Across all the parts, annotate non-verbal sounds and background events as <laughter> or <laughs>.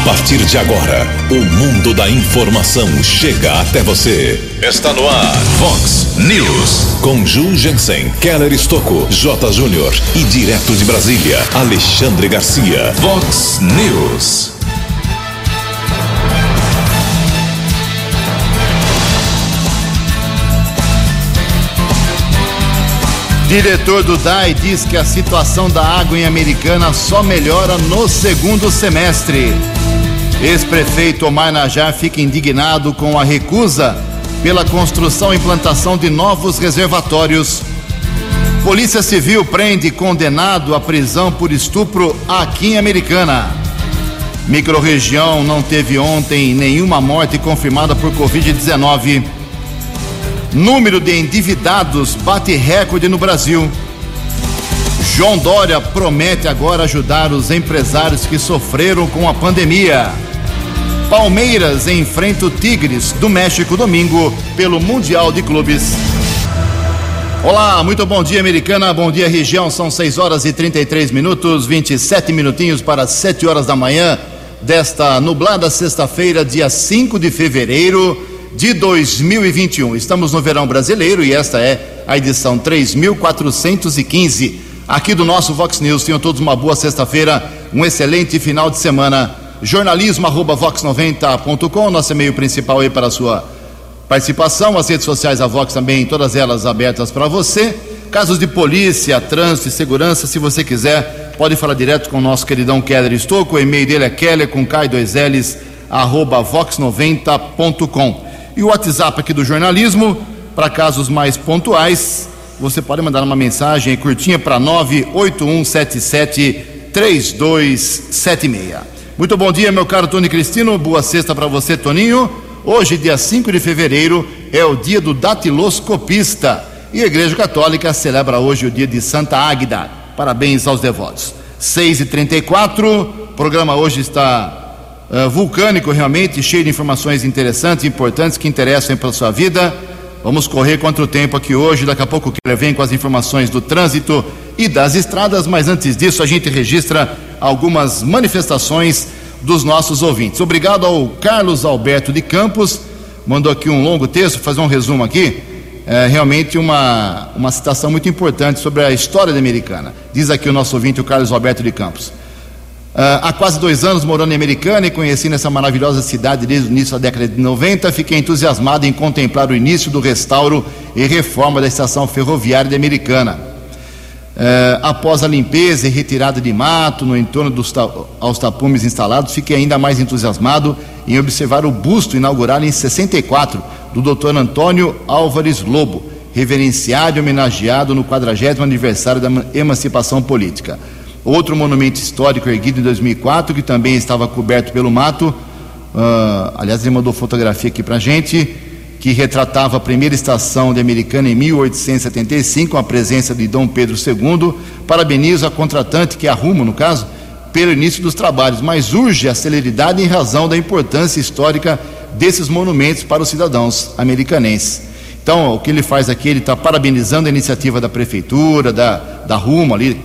A partir de agora, o mundo da informação chega até você. Está no ar, Fox News. Com Ju Jensen, Keller Estocco, J. Júnior e direto de Brasília, Alexandre Garcia. Fox News. Diretor do DAI diz que a situação da água em Americana só melhora no segundo semestre. Ex-prefeito Omar Najar fica indignado com a recusa pela construção e implantação de novos reservatórios. Polícia Civil prende condenado à prisão por estupro aqui em Americana. Microrregião não teve ontem nenhuma morte confirmada por Covid-19. Número de endividados bate recorde no Brasil. João Dória promete agora ajudar os empresários que sofreram com a pandemia. Palmeiras enfrenta o Tigres do México domingo pelo Mundial de Clubes. Olá, muito bom dia, americana. Bom dia, região. São 6 horas e 33 minutos, 27 minutinhos para 7 horas da manhã desta nublada sexta-feira, dia 5 de fevereiro de 2021. Estamos no verão brasileiro e esta é a edição 3415 aqui do nosso Vox News. Tenham todos uma boa sexta-feira, um excelente final de semana. Jornalismo arroba vox90.com, nosso e-mail principal aí para a sua participação. As redes sociais da Vox também, todas elas abertas para você. Casos de polícia, trânsito e segurança, se você quiser, pode falar direto com o nosso queridão Keller Estouco. O e-mail dele é keller com K2Ls arroba vox90.com. E o WhatsApp aqui do jornalismo, para casos mais pontuais, você pode mandar uma mensagem curtinha para 981773276. Muito bom dia, meu caro Tony Cristino. Boa sexta para você, Toninho. Hoje, dia 5 de fevereiro, é o dia do datiloscopista. E a Igreja Católica celebra hoje o dia de Santa Águida. Parabéns aos devotos. 6h34, o programa hoje está uh, vulcânico, realmente, cheio de informações interessantes, importantes, que interessam para a sua vida. Vamos correr contra o tempo aqui hoje. Daqui a pouco ele vem com as informações do trânsito e das estradas, mas antes disso a gente registra algumas manifestações dos nossos ouvintes. Obrigado ao Carlos Alberto de Campos, mandou aqui um longo texto, fazer um resumo aqui. É realmente uma, uma citação muito importante sobre a história da Americana. Diz aqui o nosso ouvinte, o Carlos Alberto de Campos. Uh, há quase dois anos morando em Americana e conhecendo essa maravilhosa cidade desde o início da década de 90, fiquei entusiasmado em contemplar o início do restauro e reforma da estação ferroviária de Americana. Uh, após a limpeza e retirada de mato no entorno dos ta aos tapumes instalados, fiquei ainda mais entusiasmado em observar o busto inaugurado em 64 do Dr. Antônio Álvares Lobo, reverenciado e homenageado no 40 aniversário da emancipação política. Outro monumento histórico erguido em 2004, que também estava coberto pelo mato. Uh, aliás, ele mandou fotografia aqui para gente, que retratava a primeira estação de Americana em 1875, com a presença de Dom Pedro II. Parabenizo a contratante, que arruma, no caso, pelo início dos trabalhos, mas urge a celeridade em razão da importância histórica desses monumentos para os cidadãos americanenses. Então, o que ele faz aqui, ele está parabenizando a iniciativa da prefeitura, da, da Rumo ali,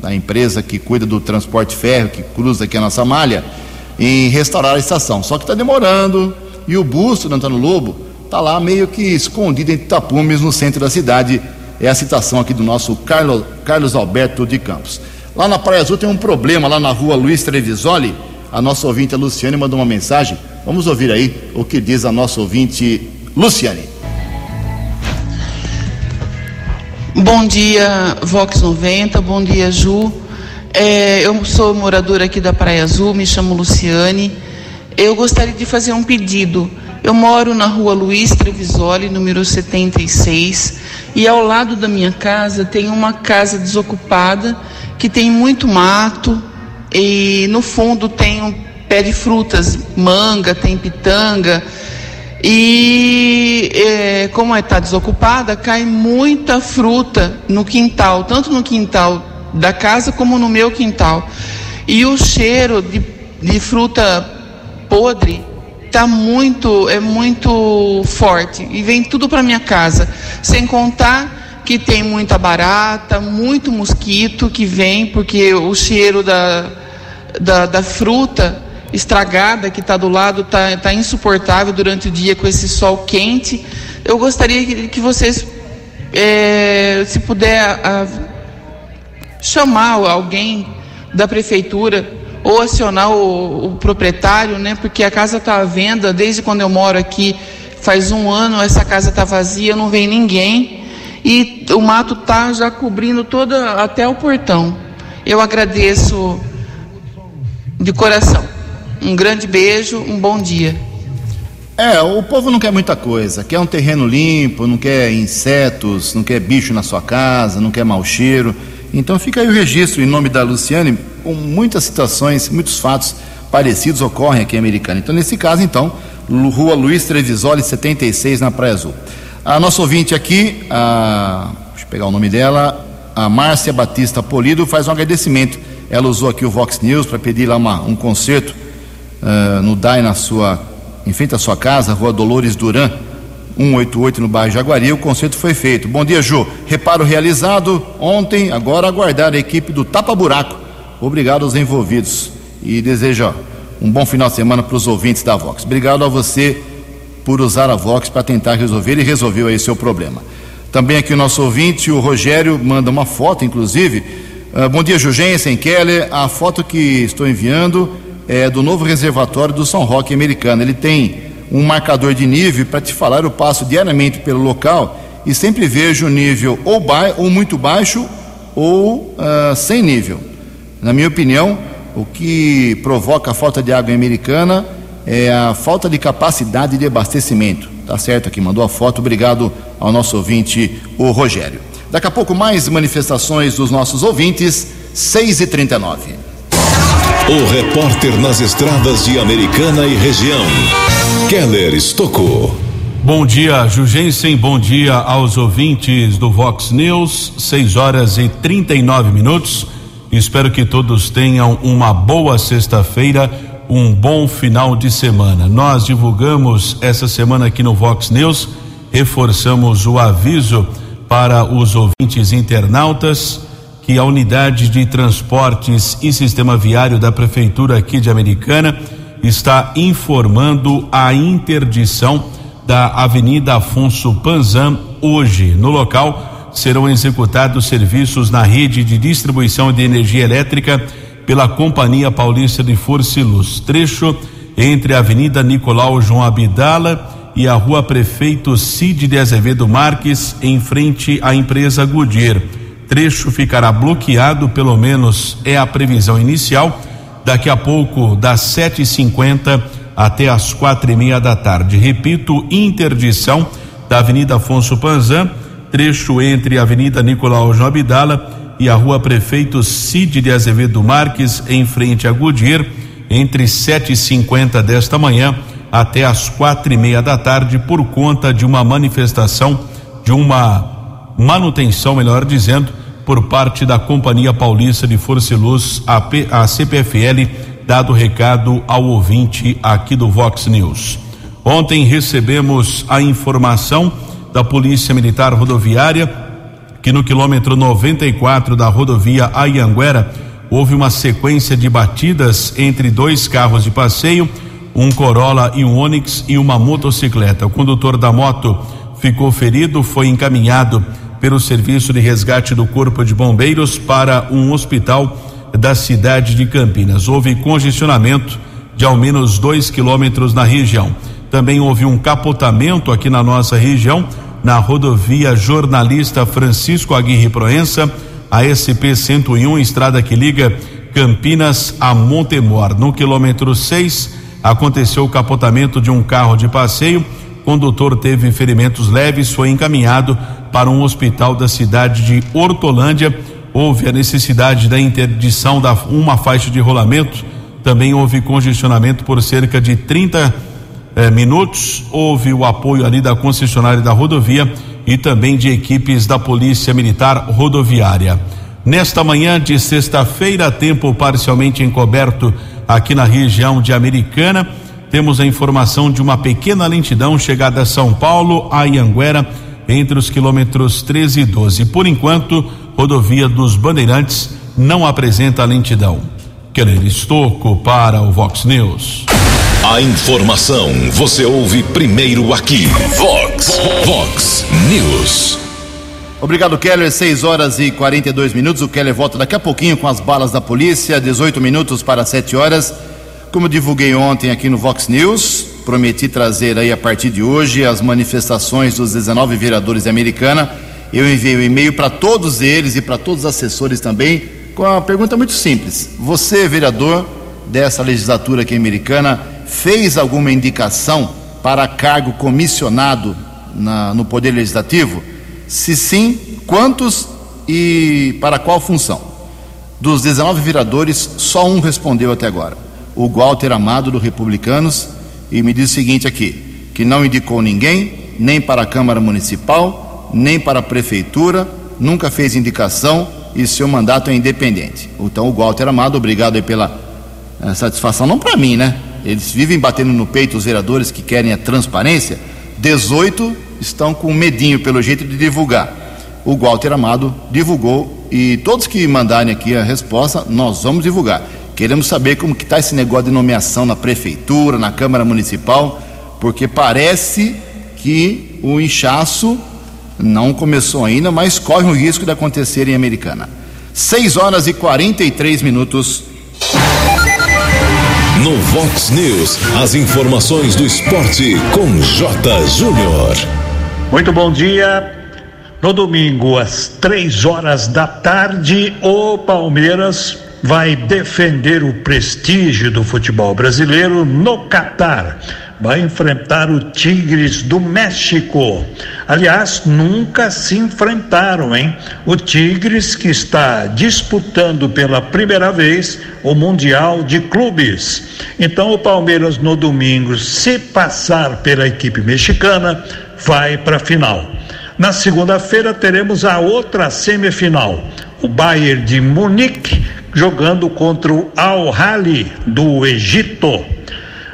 da empresa que cuida do transporte férreo, que cruza aqui a nossa malha, em restaurar a estação. Só que está demorando e o busto do Antônio Lobo está lá meio que escondido entre tapumes no centro da cidade. É a citação aqui do nosso Carlos, Carlos Alberto de Campos. Lá na Praia Azul tem um problema, lá na rua Luiz Trevisoli. A nossa ouvinte, a Luciane, mandou uma mensagem. Vamos ouvir aí o que diz a nossa ouvinte, Luciane. Bom dia, Vox 90, bom dia, Ju. É, eu sou moradora aqui da Praia Azul, me chamo Luciane. Eu gostaria de fazer um pedido. Eu moro na rua Luiz Trevisoli, número 76, e ao lado da minha casa tem uma casa desocupada que tem muito mato e no fundo tem um pé de frutas, manga, tem pitanga e é, como está é, desocupada, cai muita fruta no quintal, tanto no quintal da casa como no meu quintal. E o cheiro de, de fruta podre tá muito, é muito forte e vem tudo para minha casa. Sem contar que tem muita barata, muito mosquito que vem porque o cheiro da, da, da fruta estragada que está do lado, está tá insuportável durante o dia com esse sol quente. Eu gostaria que, que vocês, é, se puder, a, chamar alguém da prefeitura ou acionar o, o proprietário, né? Porque a casa está à venda desde quando eu moro aqui. Faz um ano essa casa está vazia, não vem ninguém e o mato está já cobrindo toda até o portão. Eu agradeço de coração. Um grande beijo, um bom dia. É, o povo não quer muita coisa. Quer um terreno limpo, não quer insetos, não quer bicho na sua casa, não quer mau cheiro. Então fica aí o registro em nome da Luciane, com muitas situações, muitos fatos parecidos ocorrem aqui em Americana. Então, nesse caso, então, Rua Luiz Trevisoli, 76, na Praia Azul. A nossa ouvinte aqui, a, deixa eu pegar o nome dela, a Márcia Batista Polido, faz um agradecimento. Ela usou aqui o Vox News para pedir lá uma, um concerto uh, no DAI na sua, em frente à sua casa, Rua Dolores Duran, 188 no bairro Jaguari. O concerto foi feito. Bom dia, Ju. Reparo realizado ontem, agora aguardar a equipe do Tapa Buraco. Obrigado aos envolvidos e desejo um bom final de semana para os ouvintes da Vox. Obrigado a você por usar a Vox para tentar resolver e resolveu aí seu problema. Também aqui o nosso ouvinte, o Rogério, manda uma foto, inclusive. Uh, bom dia, Jugensen, Keller. A foto que estou enviando é do novo reservatório do São Roque americano. Ele tem um marcador de nível para te falar, eu passo diariamente pelo local e sempre vejo o nível ou, ba ou muito baixo ou uh, sem nível. Na minha opinião, o que provoca a falta de água americana é a falta de capacidade de abastecimento. Tá certo aqui, mandou a foto. Obrigado ao nosso ouvinte, o Rogério. Daqui a pouco mais manifestações dos nossos ouvintes, 6 e 39 O repórter nas estradas de Americana e região, Keller Estocou. Bom dia, Jugensen. Bom dia aos ouvintes do Vox News. 6 horas e 39 minutos. Espero que todos tenham uma boa sexta-feira um bom final de semana. Nós divulgamos essa semana aqui no Vox News, reforçamos o aviso para os ouvintes internautas que a unidade de transportes e sistema viário da prefeitura aqui de Americana está informando a interdição da Avenida Afonso Panzan hoje. No local serão executados serviços na rede de distribuição de energia elétrica pela Companhia Paulista de Força e Luz, trecho entre a Avenida Nicolau João Abdala e a Rua Prefeito Cid de Azevedo Marques, em frente à empresa Goodyear. Trecho ficará bloqueado, pelo menos é a previsão inicial, daqui a pouco, das 7h50 até as quatro e meia da tarde. Repito, interdição da Avenida Afonso Panzan, trecho entre a Avenida Nicolau João Abdala e a rua Prefeito Cid de Azevedo Marques, em frente a Goodyear, entre sete e cinquenta desta manhã até as quatro e meia da tarde, por conta de uma manifestação, de uma manutenção, melhor dizendo, por parte da Companhia Paulista de Força e Luz, a, P, a CPFL, dado recado ao ouvinte aqui do Vox News. Ontem recebemos a informação da Polícia Militar Rodoviária que no quilômetro 94 da rodovia Ayanguera houve uma sequência de batidas entre dois carros de passeio, um Corolla e um Onix e uma motocicleta. O condutor da moto ficou ferido, foi encaminhado pelo serviço de resgate do Corpo de Bombeiros para um hospital da cidade de Campinas. Houve congestionamento de ao menos dois quilômetros na região. Também houve um capotamento aqui na nossa região na rodovia Jornalista Francisco Aguirre Proença, a SP 101, estrada que liga Campinas a Montemor. No quilômetro 6, aconteceu o capotamento de um carro de passeio. Condutor teve ferimentos leves, foi encaminhado para um hospital da cidade de Hortolândia. Houve a necessidade da interdição da uma faixa de rolamento. Também houve congestionamento por cerca de 30 eh, minutos. Houve o apoio ali da concessionária da rodovia e também de equipes da Polícia Militar Rodoviária. Nesta manhã de sexta-feira, tempo parcialmente encoberto aqui na região de Americana, temos a informação de uma pequena lentidão chegada a São Paulo, a Ianguera, entre os quilômetros 13 e 12. Por enquanto, rodovia dos Bandeirantes não apresenta lentidão. Keller Estocco para o Vox News. A informação você ouve primeiro aqui. Vox, Vox News. Obrigado, Keller. 6 horas e 42 minutos. O Keller volta daqui a pouquinho com as balas da polícia. 18 minutos para 7 horas. Como divulguei ontem aqui no Vox News, prometi trazer aí a partir de hoje as manifestações dos 19 vereadores de Americana. Eu enviei um e-mail para todos eles e para todos os assessores também, com uma pergunta muito simples. Você, vereador dessa legislatura aqui americana, fez alguma indicação para cargo comissionado na, no Poder Legislativo? Se sim, quantos e para qual função? Dos 19 vereadores, só um respondeu até agora. O Walter Amado, do Republicanos, e me diz o seguinte aqui: que não indicou ninguém, nem para a Câmara Municipal, nem para a Prefeitura, nunca fez indicação e seu mandato é independente. Então, o Walter Amado, obrigado aí pela eh, satisfação, não para mim, né? Eles vivem batendo no peito os vereadores que querem a transparência. 18 estão com medinho, pelo jeito, de divulgar. O Walter Amado divulgou e todos que mandarem aqui a resposta, nós vamos divulgar. Queremos saber como que está esse negócio de nomeação na prefeitura, na Câmara Municipal, porque parece que o inchaço não começou ainda, mas corre o risco de acontecer em Americana. 6 horas e 43 minutos. No Vox News, as informações do esporte com J. Júnior. Muito bom dia. No domingo, às três horas da tarde, o Palmeiras vai defender o prestígio do futebol brasileiro no Catar. Vai enfrentar o Tigres do México. Aliás, nunca se enfrentaram, hein? O Tigres que está disputando pela primeira vez o Mundial de Clubes. Então, o Palmeiras no domingo, se passar pela equipe mexicana, vai para a final. Na segunda-feira teremos a outra semifinal. O Bayern de Munique jogando contra o Al Hali do Egito.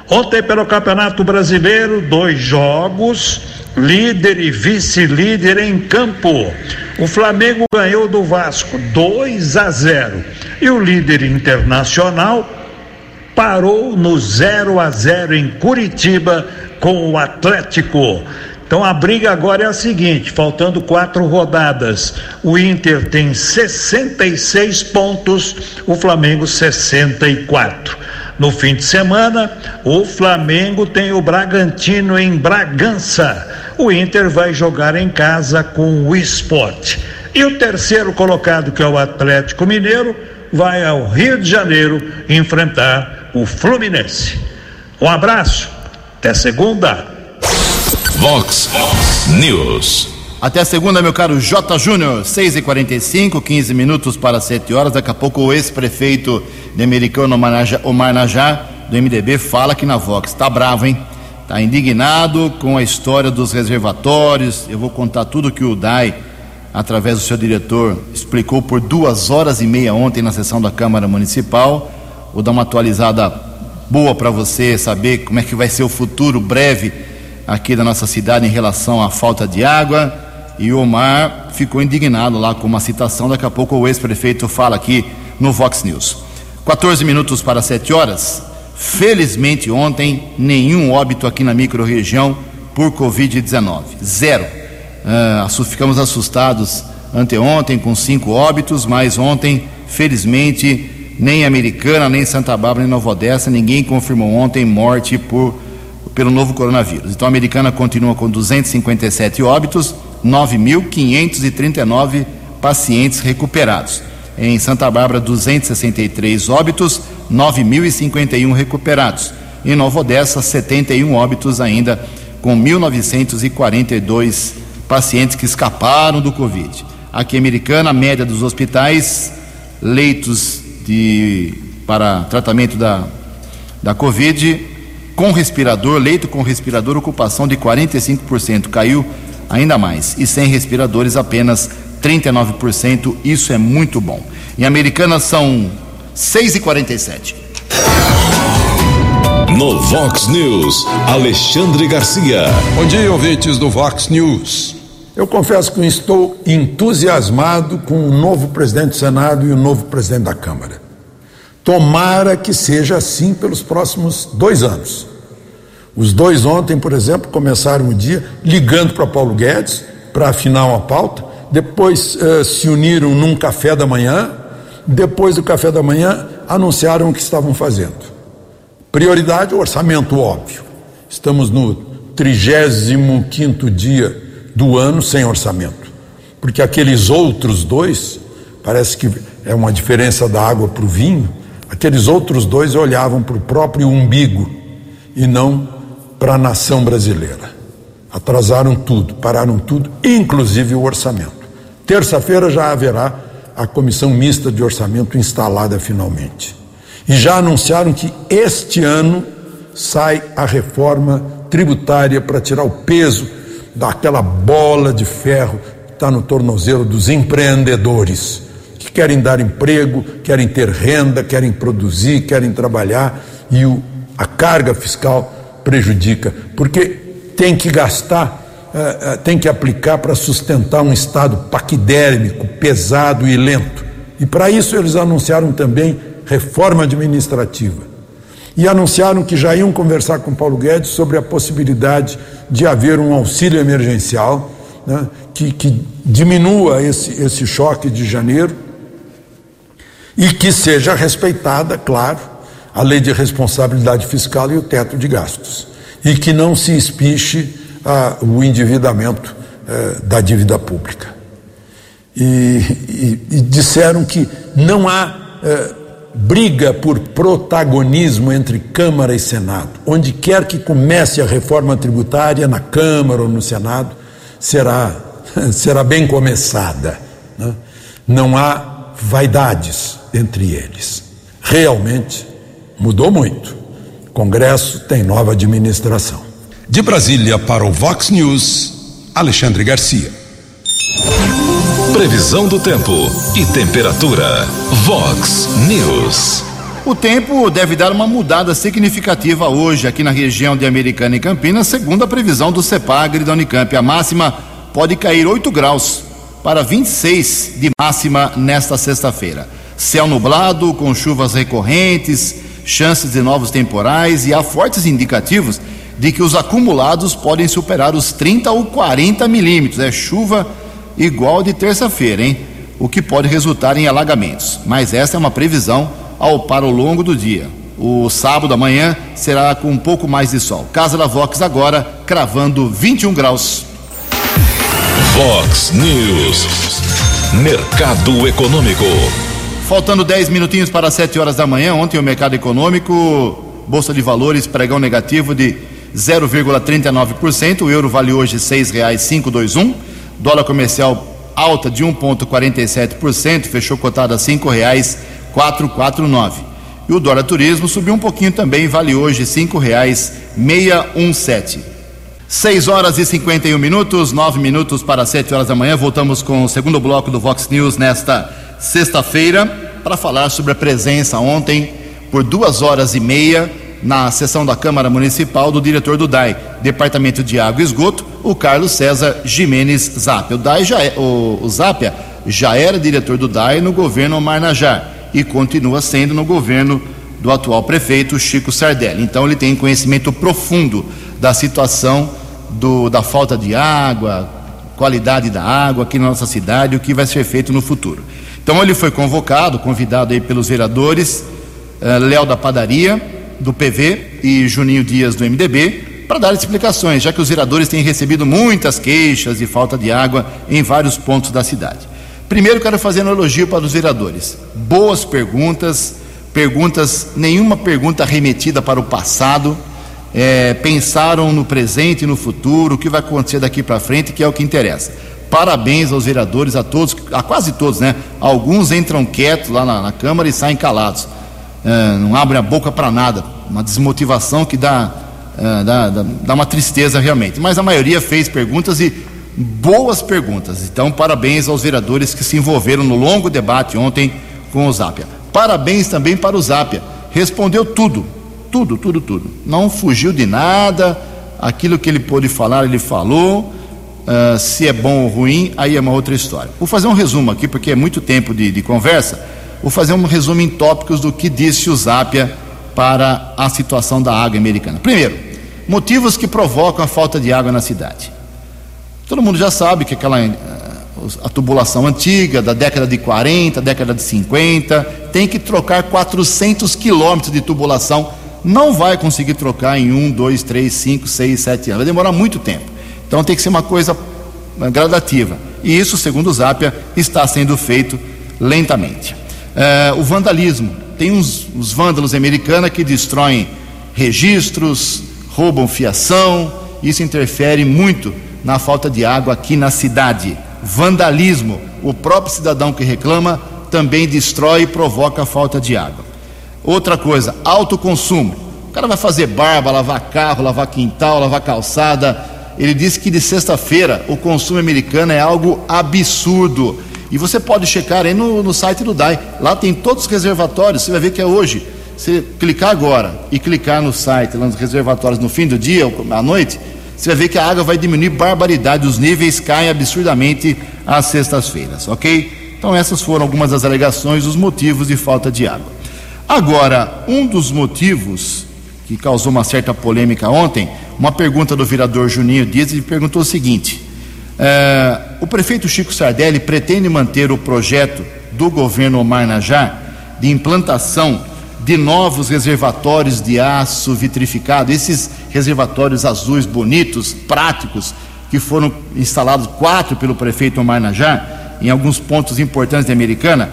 Ontem pelo Campeonato Brasileiro, dois jogos, líder e vice-líder em campo. O Flamengo ganhou do Vasco 2 a 0 e o líder internacional parou no 0 a 0 em Curitiba com o Atlético. Então a briga agora é a seguinte: faltando quatro rodadas, o Inter tem 66 pontos, o Flamengo 64. No fim de semana, o Flamengo tem o Bragantino em Bragança. O Inter vai jogar em casa com o Esporte. E o terceiro colocado, que é o Atlético Mineiro, vai ao Rio de Janeiro enfrentar o Fluminense. Um abraço, até segunda. Vox News. Até segunda, meu caro J. Júnior, 6 e 45 15 minutos para 7 horas. Daqui a pouco o ex-prefeito de Americano, Omar Najar, do MDB, fala aqui na Vox. Tá bravo, hein? Tá indignado com a história dos reservatórios. Eu vou contar tudo que o DAI, através do seu diretor, explicou por duas horas e meia ontem na sessão da Câmara Municipal. Vou dar uma atualizada boa para você saber como é que vai ser o futuro breve aqui da nossa cidade em relação à falta de água. E o Omar ficou indignado lá com uma citação. Daqui a pouco o ex-prefeito fala aqui no Vox News. 14 minutos para 7 horas. Felizmente ontem, nenhum óbito aqui na microrregião por Covid-19. Zero. Uh, ficamos assustados anteontem com cinco óbitos, mas ontem, felizmente, nem Americana, nem Santa Bárbara, nem Nova Odessa, ninguém confirmou ontem morte por pelo novo coronavírus. Então a americana continua com 257 óbitos, 9.539 pacientes recuperados. Em Santa Bárbara, 263 óbitos, 9.051 recuperados. Em Nova Odessa, 71 óbitos ainda, com 1.942 pacientes que escaparam do Covid. Aqui Americana, a média dos hospitais, leitos de, para tratamento da, da Covid, com respirador, leito com respirador, ocupação de 45%, caiu ainda mais. E sem respiradores, apenas 39%. Isso é muito bom. Em Americana são 6h47. No Vox News, Alexandre Garcia. Bom dia, ouvintes do Vox News. Eu confesso que estou entusiasmado com o novo presidente do Senado e o novo presidente da Câmara. Tomara que seja assim pelos próximos dois anos. Os dois ontem, por exemplo, começaram o dia ligando para Paulo Guedes para afinar uma pauta, depois eh, se uniram num café da manhã, depois do café da manhã anunciaram o que estavam fazendo. Prioridade, o orçamento, óbvio. Estamos no 35 dia do ano sem orçamento, porque aqueles outros dois, parece que é uma diferença da água para o vinho, Aqueles outros dois olhavam para o próprio umbigo e não para a nação brasileira. Atrasaram tudo, pararam tudo, inclusive o orçamento. Terça-feira já haverá a comissão mista de orçamento instalada finalmente. E já anunciaram que este ano sai a reforma tributária para tirar o peso daquela bola de ferro que está no tornozelo dos empreendedores que querem dar emprego, querem ter renda, querem produzir, querem trabalhar e o, a carga fiscal prejudica, porque tem que gastar, uh, uh, tem que aplicar para sustentar um Estado paquidérmico, pesado e lento. E para isso eles anunciaram também reforma administrativa. E anunciaram que já iam conversar com Paulo Guedes sobre a possibilidade de haver um auxílio emergencial né, que, que diminua esse, esse choque de janeiro e que seja respeitada, claro, a lei de responsabilidade fiscal e o teto de gastos, e que não se espiche ah, o endividamento eh, da dívida pública. E, e, e, disseram que não há eh, briga por protagonismo entre Câmara e Senado. Onde quer que comece a reforma tributária, na Câmara ou no Senado, será, <laughs> será bem começada. Né? Não há vaidades entre eles. Realmente mudou muito. O Congresso tem nova administração. De Brasília para o Vox News, Alexandre Garcia. Previsão do tempo e temperatura. Vox News. O tempo deve dar uma mudada significativa hoje aqui na região de Americana e Campinas, segundo a previsão do CEPAGRE da Unicamp. A máxima pode cair 8 graus para 26 de máxima nesta sexta-feira. Céu nublado, com chuvas recorrentes, chances de novos temporais e há fortes indicativos de que os acumulados podem superar os 30 ou 40 milímetros. É chuva igual de terça-feira, hein? O que pode resultar em alagamentos. Mas essa é uma previsão ao para o longo do dia. O sábado amanhã será com um pouco mais de sol. Casa da Vox agora cravando 21 graus. Vox News. Mercado Econômico. Faltando 10 minutinhos para 7 horas da manhã, ontem o mercado econômico, Bolsa de Valores, pregão negativo de 0,39%, o euro vale hoje R$ 6,521, dólar comercial alta de 1,47%, fechou cotado a R$ 5,449. E o dólar turismo subiu um pouquinho também, vale hoje R$ 5,617. 6 horas e 51 minutos, 9 minutos para 7 horas da manhã. Voltamos com o segundo bloco do Vox News nesta sexta-feira, para falar sobre a presença ontem, por duas horas e meia, na sessão da Câmara Municipal do diretor do DAI, Departamento de Água e Esgoto, o Carlos César Jimenez Zapia. O, DAI já é, o, Zapia já era diretor do DAI no governo Omar Najar e continua sendo no governo do atual prefeito Chico Sardelli. Então ele tem conhecimento profundo da situação do, da falta de água, qualidade da água aqui na nossa cidade, o que vai ser feito no futuro. Então ele foi convocado, convidado aí pelos vereadores uh, Léo da Padaria, do PV e Juninho Dias do MDB, para dar explicações, já que os vereadores têm recebido muitas queixas de falta de água em vários pontos da cidade. Primeiro quero fazer um elogio para os vereadores. Boas perguntas, perguntas, nenhuma pergunta remetida para o passado. É, pensaram no presente e no futuro, o que vai acontecer daqui para frente, que é o que interessa. Parabéns aos vereadores, a todos, a quase todos, né? Alguns entram quietos lá na, na Câmara e saem calados. É, não abrem a boca para nada. Uma desmotivação que dá, é, dá, dá, dá uma tristeza realmente. Mas a maioria fez perguntas e boas perguntas. Então, parabéns aos vereadores que se envolveram no longo debate ontem com o Zápia. Parabéns também para o Zápia. Respondeu tudo, tudo, tudo, tudo. Não fugiu de nada. Aquilo que ele pôde falar, ele falou. Uh, se é bom ou ruim, aí é uma outra história. Vou fazer um resumo aqui, porque é muito tempo de, de conversa. Vou fazer um resumo em tópicos do que disse o Zapia para a situação da água americana. Primeiro, motivos que provocam a falta de água na cidade. Todo mundo já sabe que aquela eh, a tubulação antiga da década de 40, década de 50, tem que trocar 400 quilômetros de tubulação. Não vai conseguir trocar em um, dois, três, cinco, seis, sete anos. Vai demorar muito tempo. Então tem que ser uma coisa eh, gradativa. E isso, segundo o Zapia, está sendo feito lentamente. É, o vandalismo. Tem uns, uns vândalos americanos que destroem registros, roubam fiação. Isso interfere muito na falta de água aqui na cidade. Vandalismo. O próprio cidadão que reclama também destrói e provoca a falta de água. Outra coisa, alto consumo. O cara vai fazer barba, lavar carro, lavar quintal, lavar calçada. Ele disse que de sexta-feira o consumo americano é algo absurdo. E você pode checar aí no, no site do DAI. Lá tem todos os reservatórios. Você vai ver que é hoje. Você clicar agora e clicar no site, lá nos reservatórios no fim do dia à noite, você vai ver que a água vai diminuir barbaridade. Os níveis caem absurdamente às sextas-feiras, ok? Então, essas foram algumas das alegações, os motivos de falta de água. Agora, um dos motivos que causou uma certa polêmica ontem, uma pergunta do vereador Juninho Dias, ele perguntou o seguinte: é, o prefeito Chico Sardelli pretende manter o projeto do governo Omar Najar de implantação de novos reservatórios de aço vitrificado, esses reservatórios azuis bonitos, práticos, que foram instalados quatro pelo prefeito Omar Najar, em alguns pontos importantes da Americana.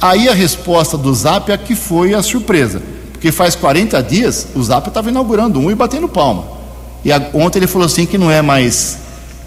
Aí a resposta do Zap é que foi a surpresa, porque faz 40 dias o Zap estava inaugurando um e batendo palma. E a, ontem ele falou assim que não é mais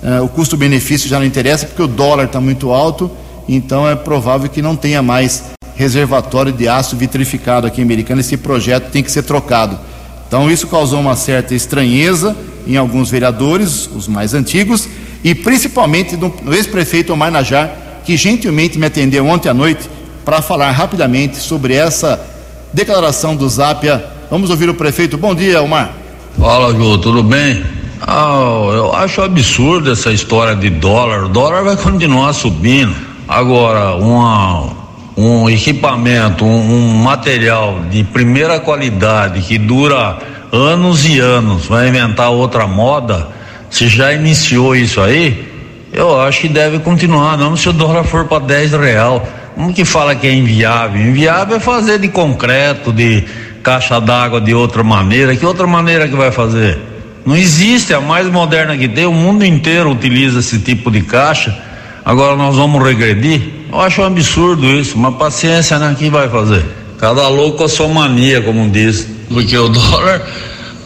Uh, o custo-benefício já não interessa porque o dólar está muito alto, então é provável que não tenha mais reservatório de aço vitrificado aqui em Americana. Esse projeto tem que ser trocado. Então isso causou uma certa estranheza em alguns vereadores, os mais antigos, e principalmente no, no ex-prefeito Omar Najar, que gentilmente me atendeu ontem à noite para falar rapidamente sobre essa declaração do Zápia. Vamos ouvir o prefeito. Bom dia, Omar. Fala, Ju, tudo bem? Ah, eu acho absurdo essa história de dólar. O dólar vai continuar subindo. Agora, uma, um equipamento, um, um material de primeira qualidade que dura anos e anos, vai inventar outra moda. Se já iniciou isso aí, eu acho que deve continuar, não se o dólar for para 10 real. Como que fala que é inviável? Inviável é fazer de concreto, de caixa d'água de outra maneira. Que outra maneira que vai fazer? Não existe, a mais moderna que tem, o mundo inteiro utiliza esse tipo de caixa. Agora nós vamos regredir? Eu acho um absurdo isso, mas paciência, né? Quem vai fazer? Cada louco a sua mania, como diz. Porque o <laughs> dólar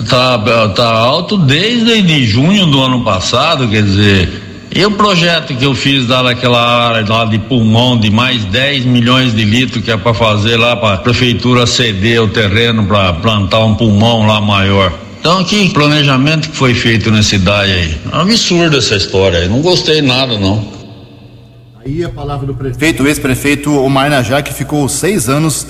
tá, tá alto desde de junho do ano passado, quer dizer. E o projeto que eu fiz lá naquela área lá de pulmão de mais 10 milhões de litros que é para fazer lá para a prefeitura ceder o terreno para plantar um pulmão lá maior. Então, que planejamento que foi feito nessa cidade aí? É um absurdo essa história aí, não gostei nada não. Aí a palavra do prefeito, o ex-prefeito Omar Najá, que ficou seis anos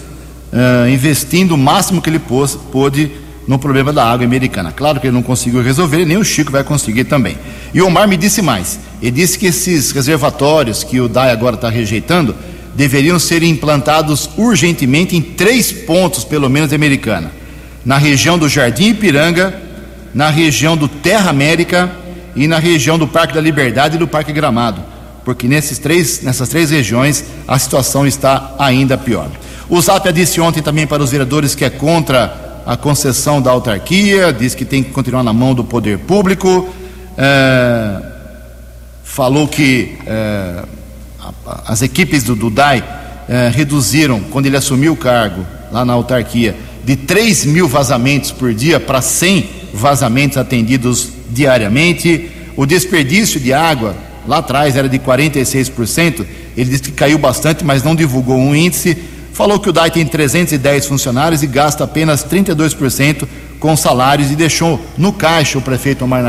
uh, investindo o máximo que ele pôs, pôde no problema da água americana. Claro que ele não conseguiu resolver, nem o Chico vai conseguir também. E o Omar me disse mais. Ele disse que esses reservatórios que o DAI agora está rejeitando deveriam ser implantados urgentemente em três pontos, pelo menos, da americana na região do Jardim Ipiranga, na região do Terra América e na região do Parque da Liberdade e do Parque Gramado, porque nesses três, nessas três regiões a situação está ainda pior. O Zap disse ontem também para os vereadores que é contra a concessão da autarquia, diz que tem que continuar na mão do poder público, é, falou que é, as equipes do, do DAI é, reduziram, quando ele assumiu o cargo lá na autarquia, de 3 mil vazamentos por dia para 100 vazamentos atendidos diariamente. O desperdício de água lá atrás era de 46%. Ele disse que caiu bastante, mas não divulgou um índice. Falou que o DAI tem 310 funcionários e gasta apenas 32% com salários e deixou no caixa o prefeito Omar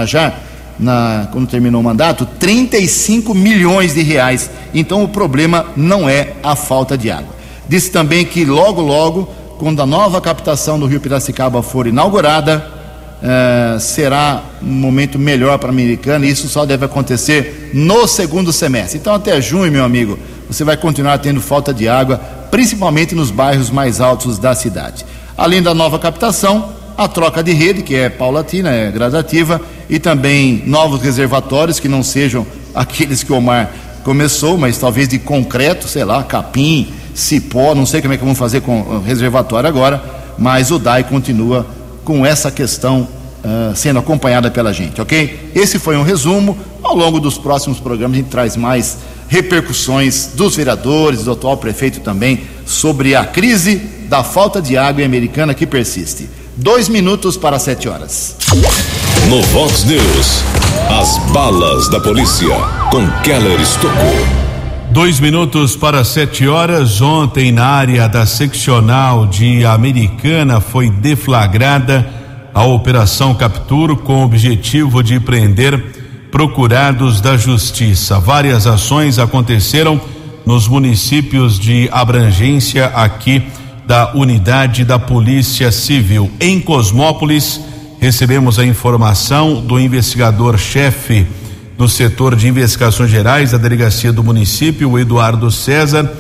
na, quando terminou o mandato, 35 milhões de reais. Então o problema não é a falta de água. Disse também que logo, logo quando a nova captação do Rio Piracicaba for inaugurada, eh, será um momento melhor para a Americana e isso só deve acontecer no segundo semestre. Então, até junho, meu amigo, você vai continuar tendo falta de água principalmente nos bairros mais altos da cidade. Além da nova captação, a troca de rede, que é paulatina, é gradativa, e também novos reservatórios que não sejam <laughs> aqueles que o Omar começou, mas talvez de concreto, sei lá, capim, cipó, não sei como é que vamos fazer com o reservatório agora, mas o DAI continua com essa questão uh, sendo acompanhada pela gente, ok? Esse foi um resumo. Ao longo dos próximos programas a gente traz mais repercussões dos vereadores, do atual prefeito também, sobre a crise da falta de água em Americana que persiste. Dois minutos para sete horas. No Vox News, as balas da polícia com Keller Estocou. Dois minutos para sete horas. Ontem, na área da seccional de Americana, foi deflagrada a Operação Captura com o objetivo de prender procurados da Justiça. Várias ações aconteceram nos municípios de abrangência aqui da unidade da Polícia Civil. Em Cosmópolis, recebemos a informação do investigador-chefe do setor de investigações gerais da delegacia do município, Eduardo César,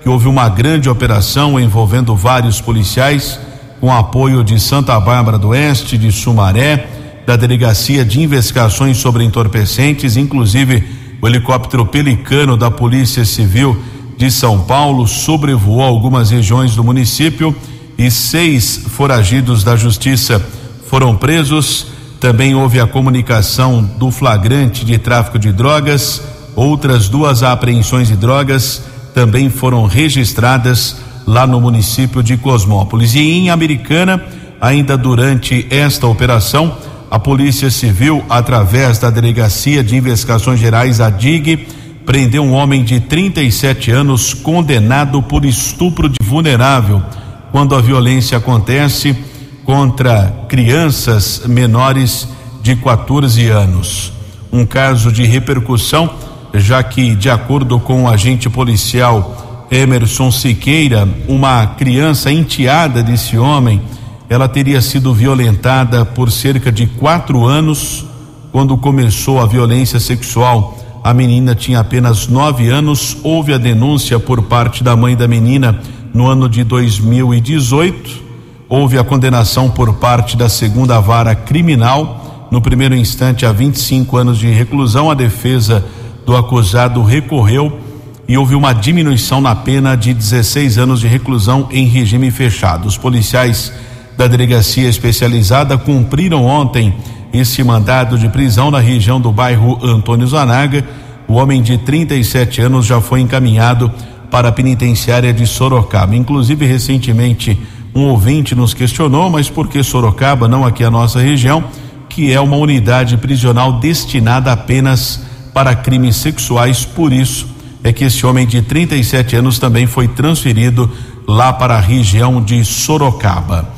que houve uma grande operação envolvendo vários policiais, com apoio de Santa Bárbara do Oeste, de Sumaré, da delegacia de investigações sobre entorpecentes, inclusive o helicóptero Pelicano da Polícia Civil de São Paulo sobrevoou algumas regiões do município e seis foragidos da justiça foram presos. Também houve a comunicação do flagrante de tráfico de drogas. Outras duas apreensões de drogas também foram registradas lá no município de Cosmópolis. E em Americana, ainda durante esta operação, a Polícia Civil, através da Delegacia de Investigações Gerais, a DIG, prendeu um homem de 37 anos condenado por estupro de vulnerável quando a violência acontece contra crianças menores de 14 anos. Um caso de repercussão, já que, de acordo com o agente policial Emerson Siqueira, uma criança enteada desse homem, ela teria sido violentada por cerca de quatro anos quando começou a violência sexual a menina tinha apenas nove anos. Houve a denúncia por parte da mãe da menina no ano de 2018. Houve a condenação por parte da segunda vara criminal. No primeiro instante, a 25 anos de reclusão. A defesa do acusado recorreu e houve uma diminuição na pena de 16 anos de reclusão em regime fechado. Os policiais da delegacia especializada cumpriram ontem esse mandado de prisão na região do bairro Antônio Zanaga. O homem de 37 anos já foi encaminhado para a penitenciária de Sorocaba. Inclusive, recentemente, um ouvinte nos questionou, mas por que Sorocaba, não aqui a nossa região, que é uma unidade prisional destinada apenas para crimes sexuais, por isso é que esse homem de 37 anos também foi transferido lá para a região de Sorocaba.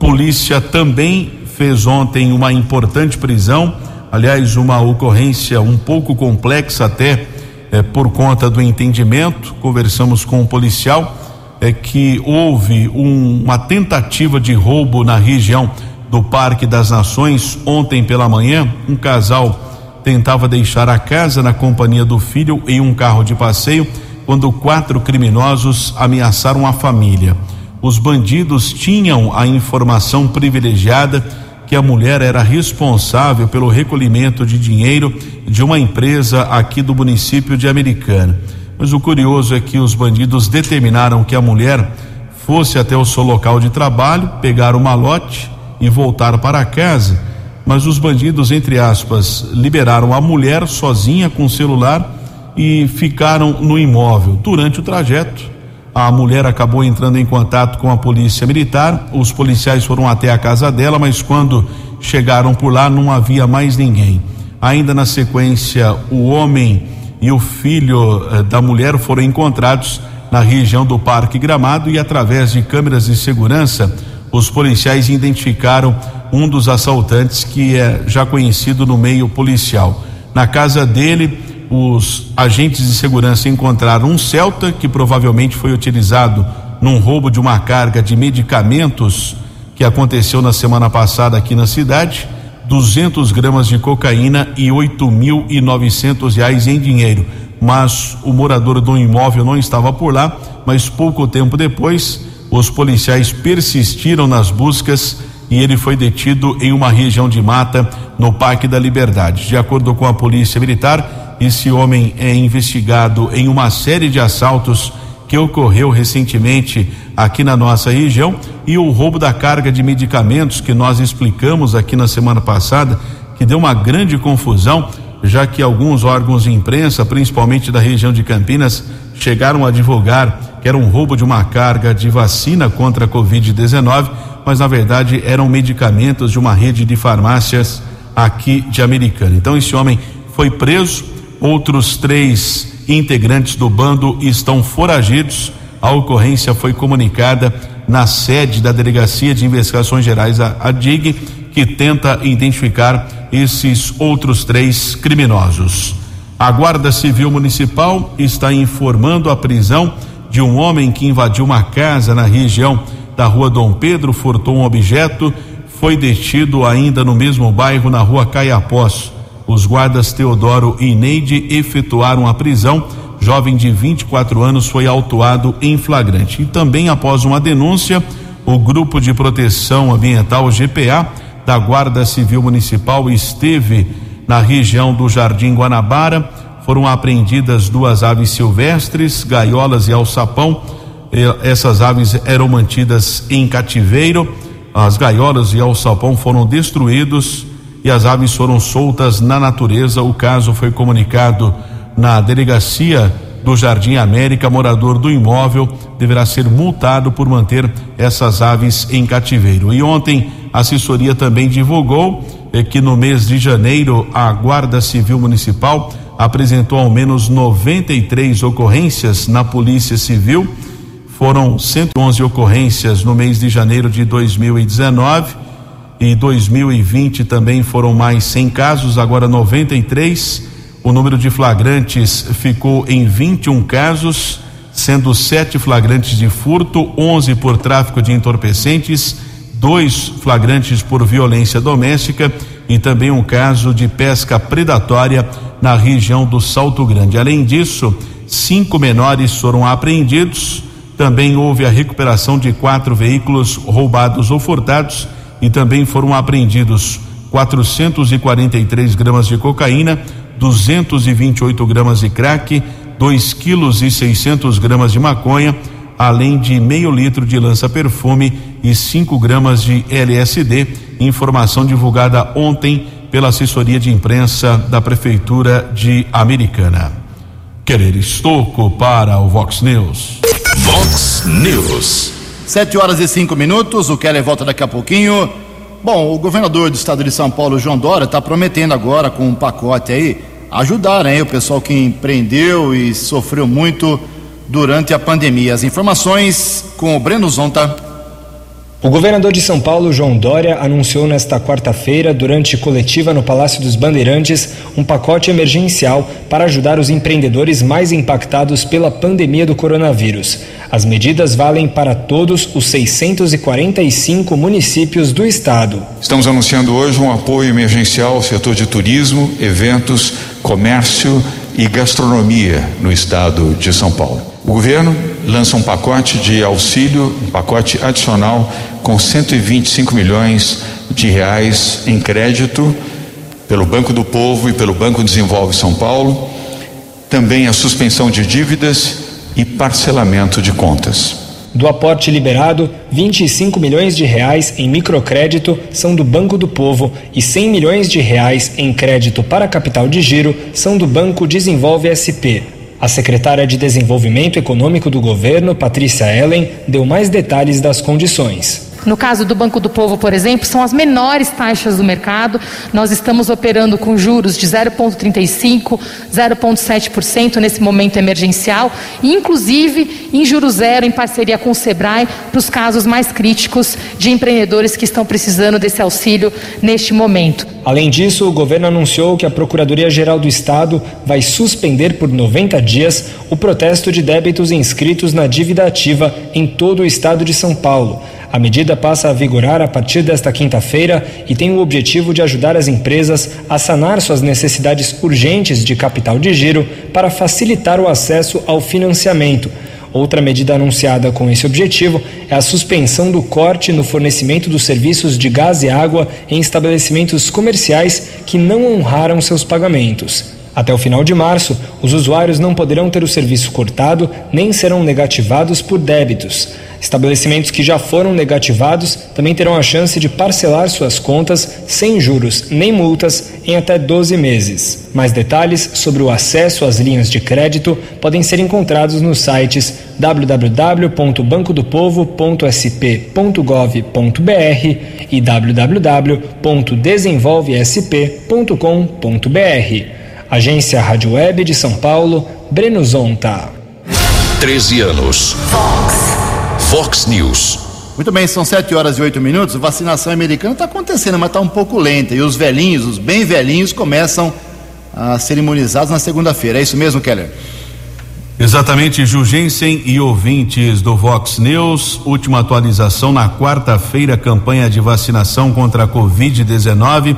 Polícia também fez ontem uma importante prisão, aliás, uma ocorrência um pouco complexa até eh, por conta do entendimento. Conversamos com o um policial é que houve um, uma tentativa de roubo na região do Parque das Nações ontem pela manhã. Um casal tentava deixar a casa na companhia do filho em um carro de passeio quando quatro criminosos ameaçaram a família. Os bandidos tinham a informação privilegiada que a mulher era responsável pelo recolhimento de dinheiro de uma empresa aqui do município de Americana. Mas o curioso é que os bandidos determinaram que a mulher fosse até o seu local de trabalho, pegar o malote e voltar para casa. Mas os bandidos, entre aspas, liberaram a mulher sozinha com o celular e ficaram no imóvel. Durante o trajeto, a mulher acabou entrando em contato com a polícia militar. Os policiais foram até a casa dela, mas quando chegaram por lá não havia mais ninguém. Ainda na sequência, o homem e o filho eh, da mulher foram encontrados na região do Parque Gramado e através de câmeras de segurança, os policiais identificaram um dos assaltantes que é já conhecido no meio policial. Na casa dele, os agentes de segurança encontraram um Celta que provavelmente foi utilizado num roubo de uma carga de medicamentos que aconteceu na semana passada aqui na cidade, 200 gramas de cocaína e oito mil e novecentos reais em dinheiro. Mas o morador do imóvel não estava por lá, mas pouco tempo depois, os policiais persistiram nas buscas e ele foi detido em uma região de mata no Parque da Liberdade. De acordo com a Polícia Militar, esse homem é investigado em uma série de assaltos que ocorreu recentemente aqui na nossa região e o roubo da carga de medicamentos que nós explicamos aqui na semana passada, que deu uma grande confusão, já que alguns órgãos de imprensa, principalmente da região de Campinas, chegaram a divulgar que era um roubo de uma carga de vacina contra a Covid-19, mas na verdade eram medicamentos de uma rede de farmácias aqui de Americana. Então esse homem foi preso, outros três integrantes do bando estão foragidos. A ocorrência foi comunicada na sede da Delegacia de Investigações Gerais, a, DIG, que tenta identificar esses outros três criminosos. A Guarda Civil Municipal está informando a prisão de um homem que invadiu uma casa na região da Rua Dom Pedro, furtou um objeto, foi detido ainda no mesmo bairro, na Rua Caiapós. Os guardas Teodoro e Neide efetuaram a prisão. Jovem de 24 anos foi autuado em flagrante. E também após uma denúncia, o Grupo de Proteção Ambiental GPA da Guarda Civil Municipal esteve na região do Jardim Guanabara. Foram apreendidas duas aves silvestres, gaiolas e alçapão. Essas aves eram mantidas em cativeiro. As gaiolas e alçapão foram destruídos e as aves foram soltas na natureza. O caso foi comunicado na delegacia do Jardim América. Morador do imóvel deverá ser multado por manter essas aves em cativeiro. E ontem a assessoria também divulgou eh, que no mês de janeiro a Guarda Civil Municipal apresentou ao menos 93 ocorrências na Polícia Civil. Foram 111 ocorrências no mês de janeiro de 2019 e 2020 também foram mais 100 casos, agora 93. O número de flagrantes ficou em 21 casos, sendo sete flagrantes de furto, 11 por tráfico de entorpecentes, dois flagrantes por violência doméstica e também um caso de pesca predatória na região do Salto Grande. Além disso, cinco menores foram apreendidos. Também houve a recuperação de quatro veículos roubados ou furtados e também foram apreendidos 443 gramas de cocaína, 228 gramas de crack, 2 quilos e 600 gramas de maconha, além de meio litro de lança-perfume e 5 gramas de LSD. Informação divulgada ontem pela assessoria de imprensa da Prefeitura de Americana. Querer Estoco para o Vox News. Vox News. Sete horas e cinco minutos, o Keller volta daqui a pouquinho. Bom, o governador do estado de São Paulo, João Dória, está prometendo agora com um pacote aí ajudar né, o pessoal que empreendeu e sofreu muito durante a pandemia. As informações com o Breno Zonta. O governador de São Paulo, João Dória, anunciou nesta quarta-feira, durante coletiva no Palácio dos Bandeirantes, um pacote emergencial para ajudar os empreendedores mais impactados pela pandemia do coronavírus. As medidas valem para todos os 645 municípios do estado. Estamos anunciando hoje um apoio emergencial ao setor de turismo, eventos, comércio e gastronomia no estado de São Paulo. O governo lança um pacote de auxílio, um pacote adicional com 125 milhões de reais em crédito pelo Banco do Povo e pelo Banco Desenvolve São Paulo, também a suspensão de dívidas e parcelamento de contas. Do aporte liberado, 25 milhões de reais em microcrédito são do Banco do Povo e 100 milhões de reais em crédito para capital de giro são do Banco Desenvolve SP. A secretária de Desenvolvimento Econômico do governo, Patrícia Ellen, deu mais detalhes das condições. No caso do Banco do Povo, por exemplo, são as menores taxas do mercado. Nós estamos operando com juros de 0,35%, 0,7% nesse momento emergencial, inclusive em juros zero em parceria com o Sebrae para os casos mais críticos de empreendedores que estão precisando desse auxílio neste momento. Além disso, o governo anunciou que a Procuradoria-Geral do Estado vai suspender por 90 dias o protesto de débitos inscritos na dívida ativa em todo o estado de São Paulo. A medida passa a vigorar a partir desta quinta-feira e tem o objetivo de ajudar as empresas a sanar suas necessidades urgentes de capital de giro para facilitar o acesso ao financiamento. Outra medida anunciada com esse objetivo é a suspensão do corte no fornecimento dos serviços de gás e água em estabelecimentos comerciais que não honraram seus pagamentos. Até o final de março, os usuários não poderão ter o serviço cortado nem serão negativados por débitos. Estabelecimentos que já foram negativados também terão a chance de parcelar suas contas sem juros nem multas em até 12 meses. Mais detalhes sobre o acesso às linhas de crédito podem ser encontrados nos sites www.bancodopovo.sp.gov.br e www.desenvolvesp.com.br. Agência Rádio Web de São Paulo, Breno Zonta. 13 anos. Fox. Fox News. Muito bem, são 7 horas e 8 minutos. Vacinação americana está acontecendo, mas está um pouco lenta. E os velhinhos, os bem velhinhos, começam a ser imunizados na segunda-feira. É isso mesmo, Keller? Exatamente, Jugensen e ouvintes do Vox News. Última atualização na quarta-feira, campanha de vacinação contra a Covid-19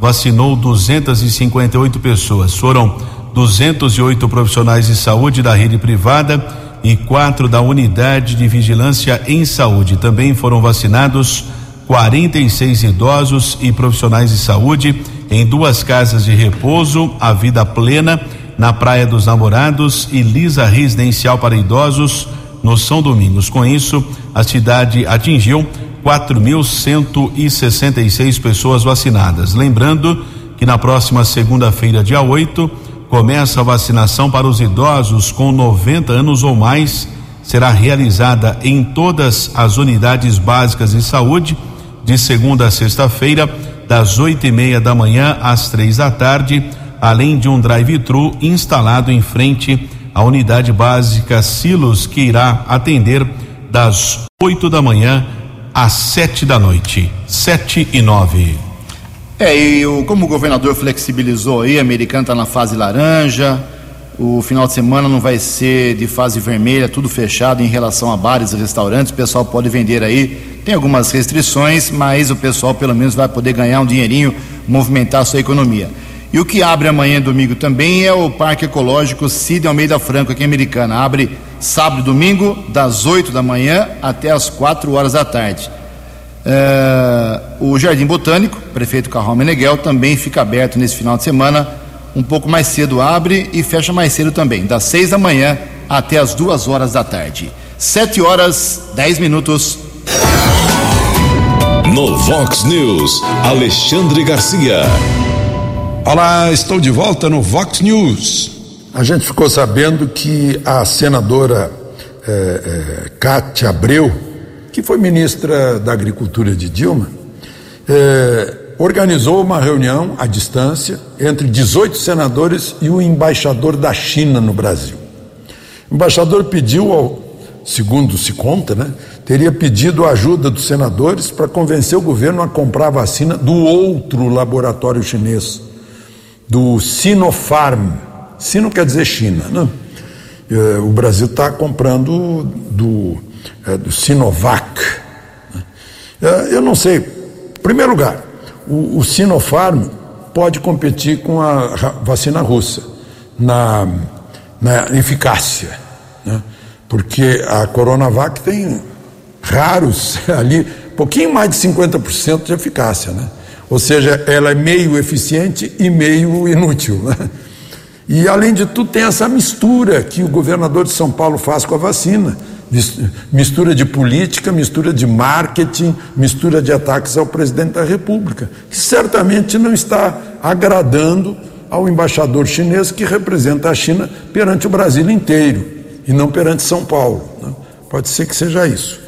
vacinou 258 pessoas. Foram 208 profissionais de saúde da rede privada e quatro da unidade de vigilância em saúde. Também foram vacinados 46 idosos e profissionais de saúde em duas casas de repouso, a Vida Plena, na Praia dos Namorados e Lisa Residencial para Idosos, no São Domingos. Com isso, a cidade atingiu 4.166 pessoas vacinadas. Lembrando que na próxima segunda-feira, dia 8, começa a vacinação para os idosos com 90 anos ou mais. Será realizada em todas as unidades básicas de saúde, de segunda a sexta-feira, das oito e meia da manhã às três da tarde, além de um drive-thru instalado em frente à unidade básica Silos, que irá atender das oito da manhã às sete da noite. Sete e nove. É, e o, como o governador flexibilizou aí, a americana está na fase laranja, o final de semana não vai ser de fase vermelha, tudo fechado em relação a bares e restaurantes, o pessoal pode vender aí, tem algumas restrições, mas o pessoal pelo menos vai poder ganhar um dinheirinho, movimentar a sua economia. E o que abre amanhã domingo também é o Parque Ecológico Cid Almeida Franco, aqui em Americana. Abre sábado e domingo, das 8 da manhã até as 4 horas da tarde. É, o Jardim Botânico, prefeito Carral Meneghel, também fica aberto nesse final de semana. Um pouco mais cedo abre e fecha mais cedo também, das 6 da manhã até as 2 horas da tarde. 7 horas 10 minutos. No Vox News, Alexandre Garcia. Olá, estou de volta no Vox News. A gente ficou sabendo que a senadora é, é, Cátia Abreu, que foi ministra da Agricultura de Dilma, é, organizou uma reunião à distância entre 18 senadores e o embaixador da China no Brasil. O embaixador pediu, ao, segundo se conta, né, teria pedido a ajuda dos senadores para convencer o governo a comprar a vacina do outro laboratório chinês do Sinopharm. Sino quer dizer China, né? É, o Brasil está comprando do, é, do Sinovac. Né? É, eu não sei. Em primeiro lugar, o, o Sinopharm pode competir com a vacina russa na, na eficácia, né? porque a Coronavac tem raros <laughs> ali, pouquinho mais de 50% de eficácia, né? Ou seja, ela é meio eficiente e meio inútil. Né? E além de tudo, tem essa mistura que o governador de São Paulo faz com a vacina. Mistura de política, mistura de marketing, mistura de ataques ao presidente da República, que certamente não está agradando ao embaixador chinês que representa a China perante o Brasil inteiro e não perante São Paulo. Né? Pode ser que seja isso.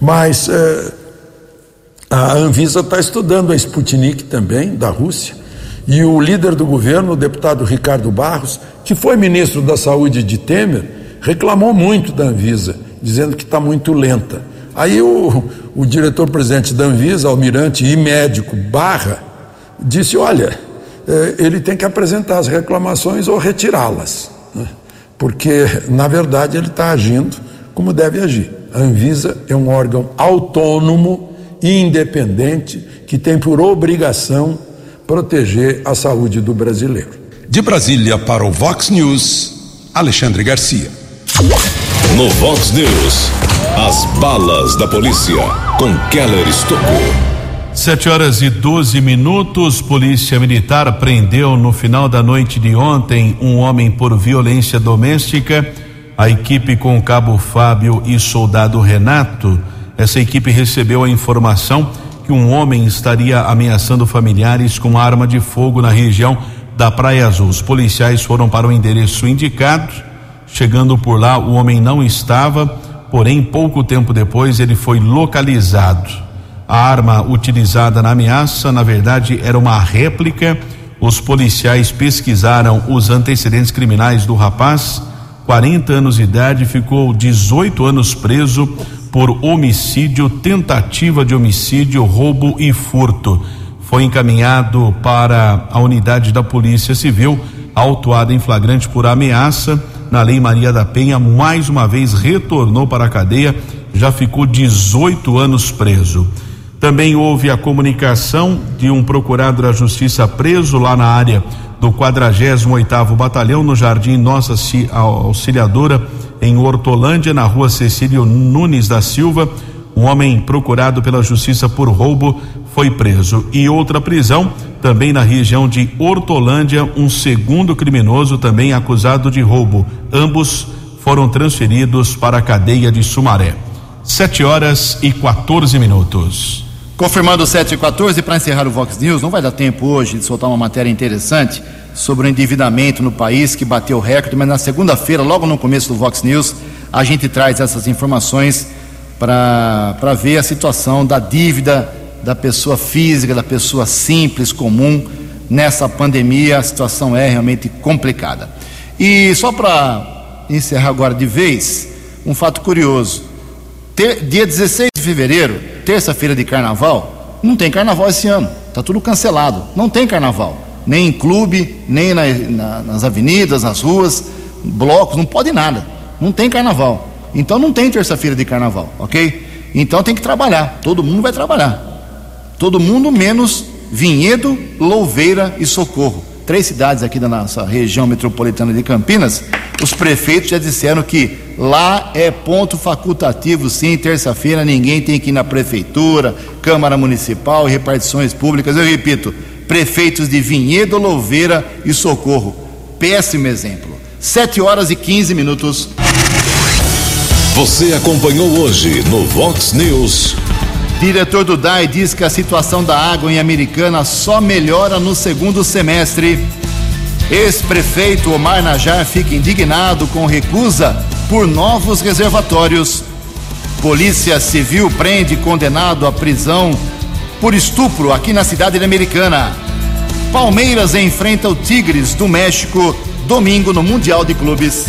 Mas é, a Anvisa está estudando a Sputnik também, da Rússia, e o líder do governo, o deputado Ricardo Barros, que foi ministro da Saúde de Temer, reclamou muito da Anvisa, dizendo que está muito lenta. Aí o, o diretor-presidente da Anvisa, almirante e médico Barra, disse: olha, eh, ele tem que apresentar as reclamações ou retirá-las, né? porque, na verdade, ele está agindo como deve agir. A Anvisa é um órgão autônomo independente que tem por obrigação proteger a saúde do brasileiro. De Brasília para o Vox News, Alexandre Garcia. No Vox News, as balas da polícia com Keller Estocou. Sete horas e 12 minutos. Polícia Militar prendeu no final da noite de ontem um homem por violência doméstica. A equipe com o cabo Fábio e soldado Renato. Essa equipe recebeu a informação que um homem estaria ameaçando familiares com arma de fogo na região da Praia Azul. Os policiais foram para o endereço indicado. Chegando por lá, o homem não estava, porém, pouco tempo depois, ele foi localizado. A arma utilizada na ameaça, na verdade, era uma réplica. Os policiais pesquisaram os antecedentes criminais do rapaz, 40 anos de idade, ficou 18 anos preso por homicídio, tentativa de homicídio, roubo e furto. Foi encaminhado para a unidade da Polícia Civil, autuado em flagrante por ameaça na Lei Maria da Penha, mais uma vez retornou para a cadeia, já ficou 18 anos preso. Também houve a comunicação de um procurado da Justiça preso lá na área do 48º Batalhão no Jardim Nossa Auxiliadora em Hortolândia, na Rua Cecílio Nunes da Silva. Um homem procurado pela Justiça por roubo foi preso. E outra prisão, também na região de Hortolândia, um segundo criminoso também acusado de roubo. Ambos foram transferidos para a cadeia de Sumaré. Sete horas e 14 minutos. Confirmando 7 e 14, para encerrar o Vox News, não vai dar tempo hoje de soltar uma matéria interessante sobre o endividamento no país que bateu recorde, mas na segunda-feira, logo no começo do Vox News, a gente traz essas informações para ver a situação da dívida da pessoa física, da pessoa simples, comum. Nessa pandemia, a situação é realmente complicada. E só para encerrar agora de vez, um fato curioso. Dia 16 de fevereiro, terça-feira de carnaval, não tem carnaval esse ano. Está tudo cancelado. Não tem carnaval. Nem em clube, nem na, na, nas avenidas, nas ruas, blocos, não pode nada. Não tem carnaval. Então não tem terça-feira de carnaval, ok? Então tem que trabalhar. Todo mundo vai trabalhar. Todo mundo menos Vinhedo, Louveira e Socorro. Três cidades aqui da nossa região metropolitana de Campinas. Os prefeitos já disseram que lá é ponto facultativo, sim, terça-feira ninguém tem que ir na prefeitura, Câmara Municipal repartições públicas. Eu repito, prefeitos de Vinhedo, Louveira e Socorro. Péssimo exemplo. Sete horas e 15 minutos. Você acompanhou hoje no Vox News. Diretor do DAI diz que a situação da água em Americana só melhora no segundo semestre. Ex-prefeito Omar Najar fica indignado com recusa por novos reservatórios. Polícia Civil prende condenado à prisão por estupro aqui na cidade de Americana. Palmeiras enfrenta o Tigres do México domingo no Mundial de Clubes.